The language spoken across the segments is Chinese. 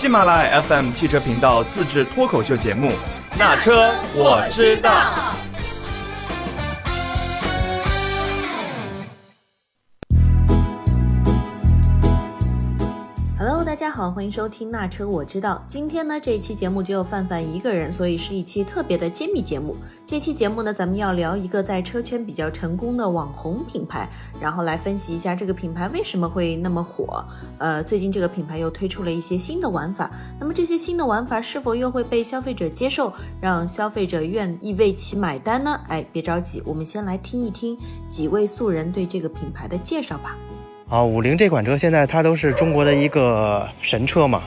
喜马拉雅 FM 汽车频道自制脱口秀节目《那车我知道》。好，欢迎收听《那车我知道》。今天呢，这一期节目只有范范一个人，所以是一期特别的揭秘节目。这期节目呢，咱们要聊一个在车圈比较成功的网红品牌，然后来分析一下这个品牌为什么会那么火。呃，最近这个品牌又推出了一些新的玩法，那么这些新的玩法是否又会被消费者接受，让消费者愿意为其买单呢？哎，别着急，我们先来听一听几位素人对这个品牌的介绍吧。啊，五菱这款车现在它都是中国的一个神车嘛，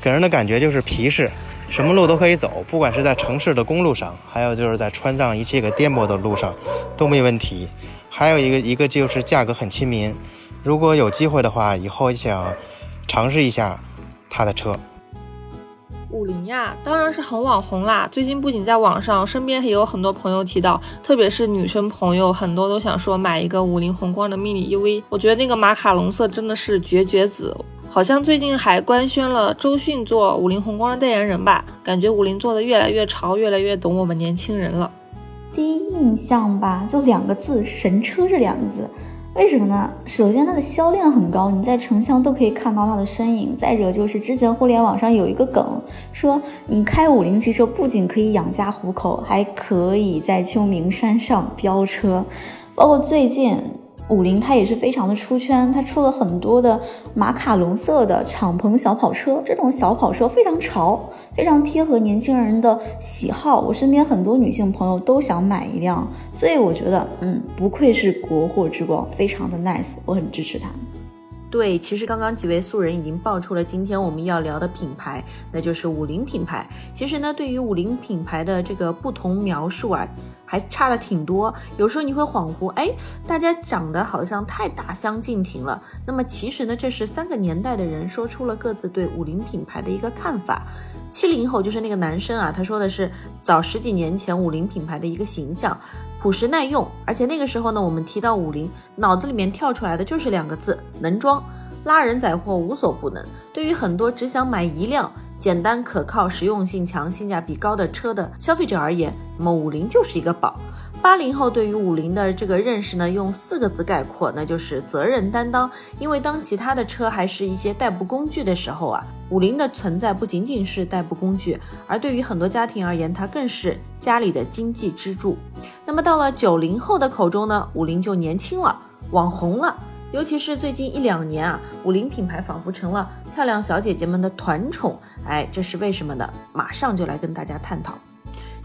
给人的感觉就是皮实，什么路都可以走，不管是在城市的公路上，还有就是在川藏一切个颠簸的路上都没问题。还有一个一个就是价格很亲民，如果有机会的话，以后想尝试一下它的车。五菱呀，当然是很网红啦。最近不仅在网上，身边也有很多朋友提到，特别是女生朋友，很多都想说买一个五菱宏光的 mini EV。我觉得那个马卡龙色真的是绝绝子，好像最近还官宣了周迅做五菱宏光的代言人吧？感觉五菱做的越来越潮，越来越懂我们年轻人了。第一印象吧，就两个字，神车这两个字。为什么呢？首先，它的销量很高，你在城乡都可以看到它的身影。再者，就是之前互联网上有一个梗，说你开五菱汽车不仅可以养家糊口，还可以在秋名山上飙车。包括最近。五菱它也是非常的出圈，它出了很多的马卡龙色的敞篷小跑车，这种小跑车非常潮，非常贴合年轻人的喜好。我身边很多女性朋友都想买一辆，所以我觉得，嗯，不愧是国货之光，非常的 nice，我很支持它。对，其实刚刚几位素人已经爆出了今天我们要聊的品牌，那就是五菱品牌。其实呢，对于五菱品牌的这个不同描述啊，还差的挺多。有时候你会恍惚，哎，大家讲的好像太大相径庭了。那么其实呢，这是三个年代的人说出了各自对五菱品牌的一个看法。七零后就是那个男生啊，他说的是早十几年前五菱品牌的一个形象，朴实耐用，而且那个时候呢，我们提到五菱，脑子里面跳出来的就是两个字：能装，拉人载货无所不能。对于很多只想买一辆简单可靠、实用性强、性价比高的车的消费者而言，那么五菱就是一个宝。八零后对于五菱的这个认识呢，用四个字概括，那就是责任担当。因为当其他的车还是一些代步工具的时候啊，五菱的存在不仅仅是代步工具，而对于很多家庭而言，它更是家里的经济支柱。那么到了九零后的口中呢，五菱就年轻了，网红了。尤其是最近一两年啊，五菱品牌仿佛成了漂亮小姐姐们的团宠。哎，这是为什么呢？马上就来跟大家探讨。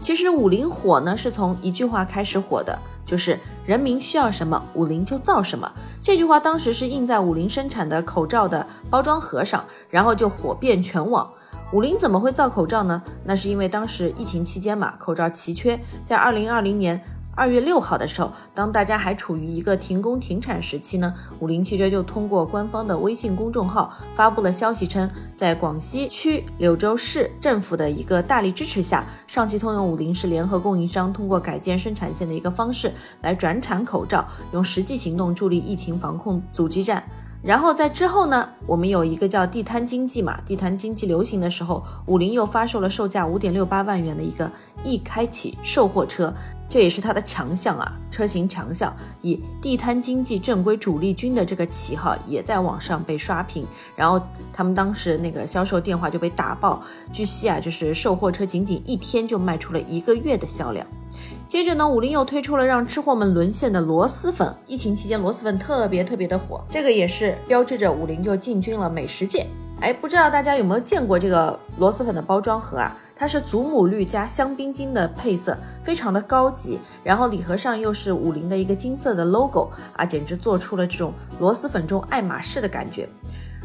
其实五菱火呢，是从一句话开始火的，就是人民需要什么，五菱就造什么。这句话当时是印在五菱生产的口罩的包装盒上，然后就火遍全网。五菱怎么会造口罩呢？那是因为当时疫情期间嘛，口罩奇缺，在二零二零年。二月六号的时候，当大家还处于一个停工停产时期呢，五菱汽车就通过官方的微信公众号发布了消息，称在广西区柳州市政府的一个大力支持下，上汽通用五菱是联合供应商，通过改建生产线的一个方式来转产口罩，用实际行动助力疫情防控阻击战。然后在之后呢，我们有一个叫地摊经济嘛，地摊经济流行的时候，五菱又发售了售价五点六八万元的一个易开启售货车。这也是它的强项啊，车型强项，以地摊经济正规主力军的这个旗号，也在网上被刷屏。然后他们当时那个销售电话就被打爆。据悉啊，就是售货车仅仅一天就卖出了一个月的销量。接着呢，五菱又推出了让吃货们沦陷的螺蛳粉。疫情期间，螺蛳粉特别特别的火，这个也是标志着五菱就进军了美食界。哎，不知道大家有没有见过这个螺蛳粉的包装盒啊？它是祖母绿加香槟金的配色，非常的高级。然后礼盒上又是五菱的一个金色的 logo 啊，简直做出了这种螺蛳粉中爱马仕的感觉。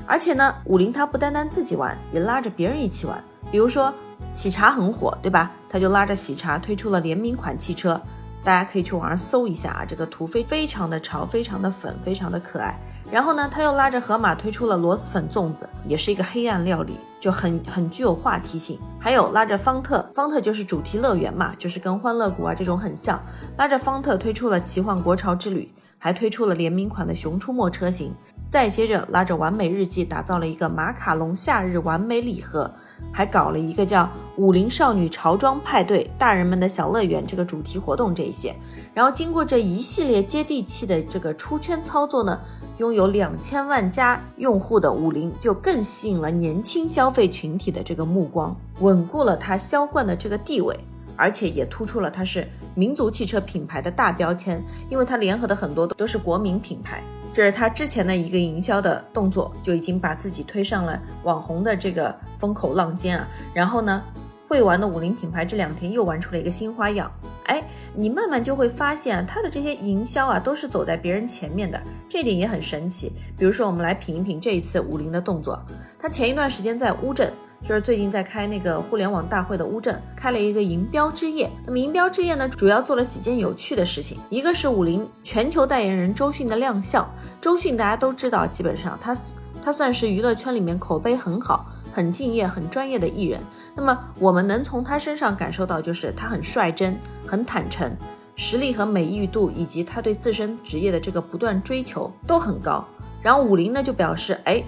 而且呢，五菱它不单单自己玩，也拉着别人一起玩。比如说喜茶很火，对吧？他就拉着喜茶推出了联名款汽车，大家可以去网上搜一下啊，这个图非非常的潮，非常的粉，非常的可爱。然后呢，他又拉着盒马推出了螺蛳粉粽子，也是一个黑暗料理，就很很具有话题性。还有拉着方特，方特就是主题乐园嘛，就是跟欢乐谷啊这种很像。拉着方特推出了奇幻国潮之旅，还推出了联名款的熊出没车型。再接着拉着完美日记打造了一个马卡龙夏日完美礼盒，还搞了一个叫“武林少女潮装派对”大人们的小乐园这个主题活动这一些。然后经过这一系列接地气的这个出圈操作呢，拥有两千万加用户的五菱就更吸引了年轻消费群体的这个目光，稳固了它销冠的这个地位。而且也突出了它是民族汽车品牌的大标签，因为它联合的很多都是国民品牌。这是它之前的一个营销的动作，就已经把自己推上了网红的这个风口浪尖啊。然后呢，会玩的五菱品牌这两天又玩出了一个新花样，哎，你慢慢就会发现它的这些营销啊都是走在别人前面的，这点也很神奇。比如说，我们来品一品这一次五菱的动作，他前一段时间在乌镇。就是最近在开那个互联网大会的乌镇开了一个银标之夜。那么银标之夜呢，主要做了几件有趣的事情。一个是五菱全球代言人周迅的亮相。周迅大家都知道，基本上他他算是娱乐圈里面口碑很好、很敬业、很专业的艺人。那么我们能从他身上感受到，就是他很率真、很坦诚，实力和美誉度以及他对自身职业的这个不断追求都很高。然后五菱呢就表示，哎。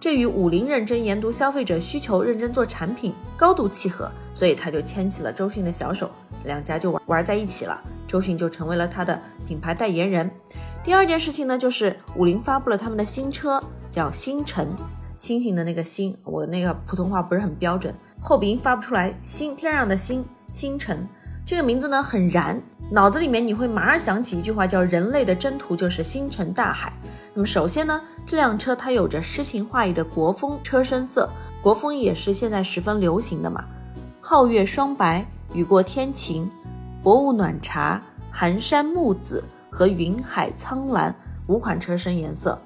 这与五菱认真研读消费者需求、认真做产品高度契合，所以他就牵起了周迅的小手，两家就玩玩在一起了。周迅就成为了他的品牌代言人。第二件事情呢，就是五菱发布了他们的新车，叫星辰，星星的那个星，我那个普通话不是很标准，后鼻音发不出来，星天上的星，星辰这个名字呢很燃，脑子里面你会马上想起一句话，叫人类的征途就是星辰大海。那么首先呢。这辆车它有着诗情画意的国风车身色，国风也是现在十分流行的嘛。皓月双白、雨过天晴、薄雾暖茶、寒山暮紫和云海苍蓝五款车身颜色。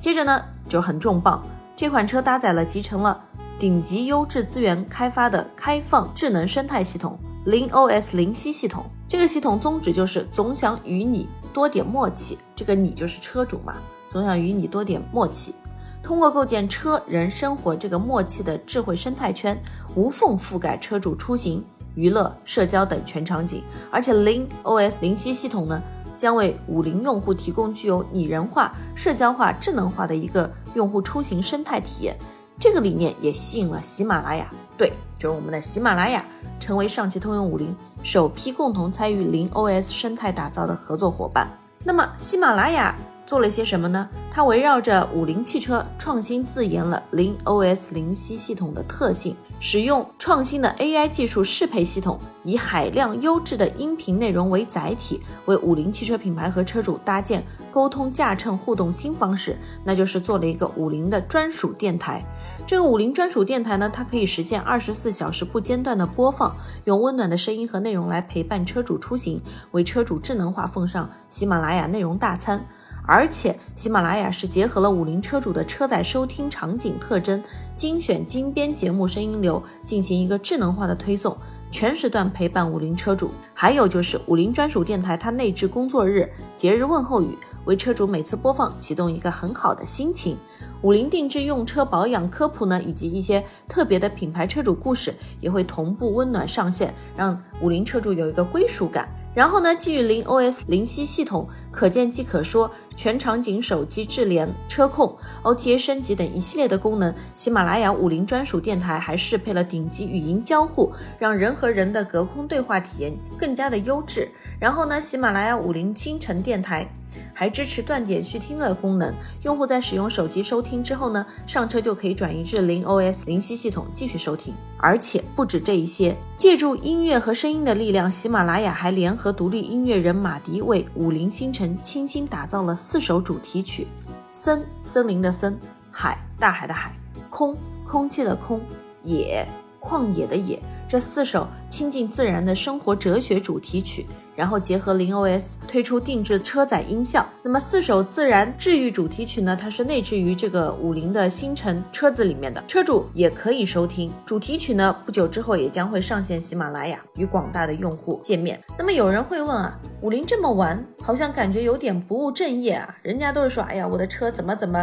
接着呢就很重磅，这款车搭载了集成了顶级优质资源开发的开放智能生态系统零 OS 灵犀系统。这个系统宗旨就是总想与你多点默契，这个你就是车主嘛。总想与你多点默契，通过构建车人生活这个默契的智慧生态圈，无缝覆盖车主出行、娱乐、社交等全场景。而且零 OS 灵犀系统呢，将为五菱用户提供具有拟人化、社交化、智能化的一个用户出行生态体验。这个理念也吸引了喜马拉雅，对，就是我们的喜马拉雅，成为上汽通用五菱首批共同参与零 OS 生态打造的合作伙伴。那么喜马拉雅。做了些什么呢？它围绕着五菱汽车创新自研了零 OS 零息系统的特性，使用创新的 AI 技术适配系统，以海量优质的音频内容为载体，为五菱汽车品牌和车主搭建沟通驾乘互动新方式，那就是做了一个五菱的专属电台。这个五菱专属电台呢，它可以实现二十四小时不间断的播放，用温暖的声音和内容来陪伴车主出行，为车主智能化奉上喜马拉雅内容大餐。而且，喜马拉雅是结合了五菱车主的车载收听场景特征，精选精编节目声音流，进行一个智能化的推送，全时段陪伴五菱车主。还有就是五菱专属电台，它内置工作日、节日问候语，为车主每次播放启动一个很好的心情。五菱定制用车保养科普呢，以及一些特别的品牌车主故事，也会同步温暖上线，让五菱车主有一个归属感。然后呢，基于零 OS 灵犀系统，可见即可说，全场景手机智联、车控、OTA 升级等一系列的功能。喜马拉雅五零专属电台还适配了顶级语音交互，让人和人的隔空对话体验更加的优质。然后呢，喜马拉雅五零清晨电台。还支持断点续听的功能，用户在使用手机收听之后呢，上车就可以转移至零 OS 灵犀系统继续收听。而且不止这一些，借助音乐和声音的力量，喜马拉雅还联合独立音乐人马迪为武林星辰倾心打造了四首主题曲：森森林的森，海大海的海，空空气的空，野旷野的野。这四首亲近自然的生活哲学主题曲。然后结合零 OS 推出定制车载音效，那么四首自然治愈主题曲呢？它是内置于这个五菱的星辰车子里面的，车主也可以收听主题曲呢。不久之后也将会上线喜马拉雅，与广大的用户见面。那么有人会问啊，五菱这么玩，好像感觉有点不务正业啊？人家都是说，哎呀，我的车怎么怎么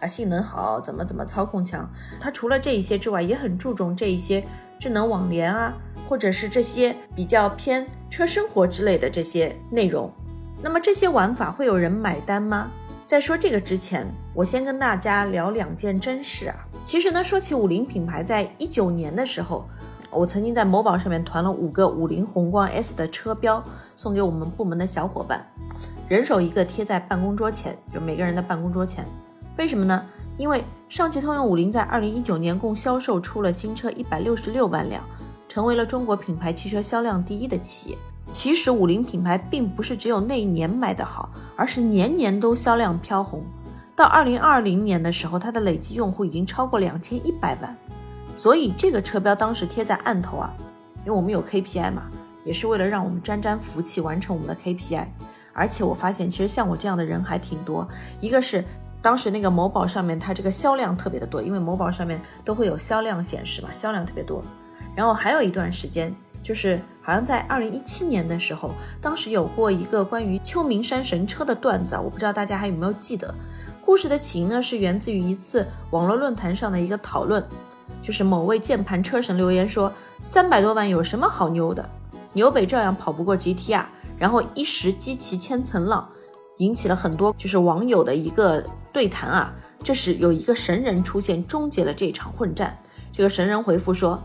啊，性能好，怎么怎么操控强。它除了这一些之外，也很注重这一些智能网联啊。或者是这些比较偏车生活之类的这些内容，那么这些玩法会有人买单吗？在说这个之前，我先跟大家聊两件真事啊。其实呢，说起五菱品牌，在一九年的时候，我曾经在某宝上面团了五个五菱宏光 S 的车标，送给我们部门的小伙伴，人手一个贴在办公桌前，就每个人的办公桌前。为什么呢？因为上汽通用五菱在二零一九年共销售出了新车一百六十六万辆，成为了中国品牌汽车销量第一的企业。其实五菱品牌并不是只有那一年卖得好，而是年年都销量飘红。到二零二零年的时候，它的累计用户已经超过两千一百万。所以这个车标当时贴在案头啊，因为我们有 KPI 嘛，也是为了让我们沾沾福气，完成我们的 KPI。而且我发现，其实像我这样的人还挺多。一个是当时那个某宝上面，它这个销量特别的多，因为某宝上面都会有销量显示嘛，销量特别多。然后还有一段时间，就是好像在二零一七年的时候，当时有过一个关于秋名山神车的段子，我不知道大家还有没有记得。故事的起因呢，是源自于一次网络论坛上的一个讨论，就是某位键盘车神留言说：“三百多万有什么好牛的？纽北照样跑不过 GTR。”然后一时激起千层浪，引起了很多就是网友的一个。对谈啊，这时有一个神人出现，终结了这场混战。这个神人回复说：“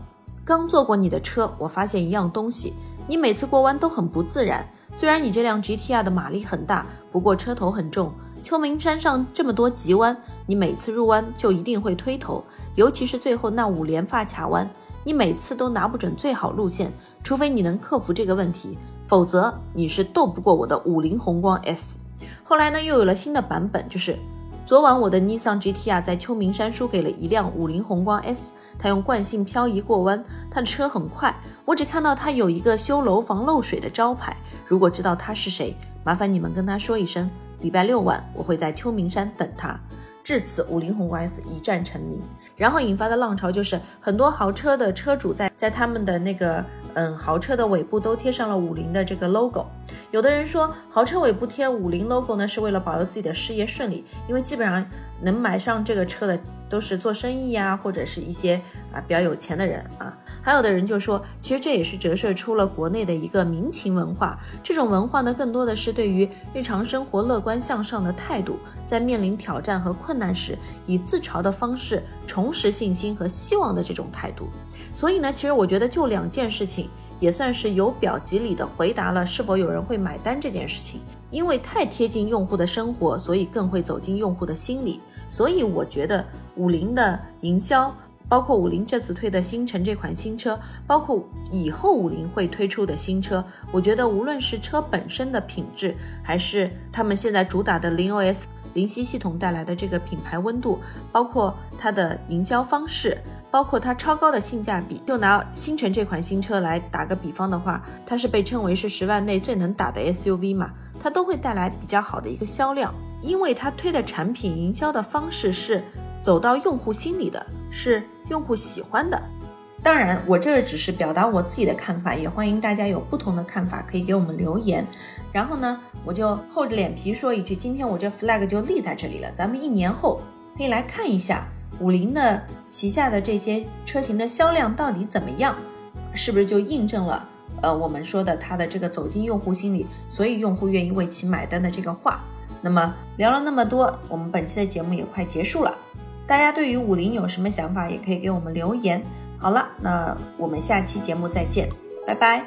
刚坐过你的车，我发现一样东西，你每次过弯都很不自然。虽然你这辆 GTR 的马力很大，不过车头很重。秋名山上这么多急弯，你每次入弯就一定会推头，尤其是最后那五连发卡弯，你每次都拿不准最好路线。除非你能克服这个问题，否则你是斗不过我的五菱宏光 S。后来呢，又有了新的版本，就是。”昨晚我的 Nissan GT-R 在秋名山输给了一辆五菱宏光 S，它用惯性漂移过弯，它的车很快，我只看到它有一个修楼房漏水的招牌。如果知道他是谁，麻烦你们跟他说一声，礼拜六晚我会在秋名山等他。至此，五菱宏光 S 一战成名，然后引发的浪潮就是很多豪车的车主在在他们的那个。嗯，豪车的尾部都贴上了五菱的这个 logo。有的人说，豪车尾部贴五菱 logo 呢，是为了保佑自己的事业顺利，因为基本上能买上这个车的都是做生意呀，或者是一些啊比较有钱的人啊。还有的人就说，其实这也是折射出了国内的一个民情文化。这种文化呢，更多的是对于日常生活乐观向上的态度，在面临挑战和困难时，以自嘲的方式重拾信心和希望的这种态度。所以呢，其实我觉得就两件事情，也算是由表及里的回答了是否有人会买单这件事情。因为太贴近用户的生活，所以更会走进用户的心里。所以我觉得五菱的营销，包括五菱这次推的星辰这款新车，包括以后五菱会推出的新车，我觉得无论是车本身的品质，还是他们现在主打的零 OS 灵犀系统带来的这个品牌温度，包括它的营销方式。包括它超高的性价比，就拿星辰这款新车来打个比方的话，它是被称为是十万内最能打的 SUV 嘛，它都会带来比较好的一个销量，因为它推的产品营销的方式是走到用户心里的，是用户喜欢的。当然，我这只是表达我自己的看法，也欢迎大家有不同的看法可以给我们留言。然后呢，我就厚着脸皮说一句，今天我这 flag 就立在这里了，咱们一年后可以来看一下。五菱的旗下的这些车型的销量到底怎么样？是不是就印证了呃我们说的它的这个走进用户心里，所以用户愿意为其买单的这个话？那么聊了那么多，我们本期的节目也快结束了。大家对于武林有什么想法，也可以给我们留言。好了，那我们下期节目再见，拜拜。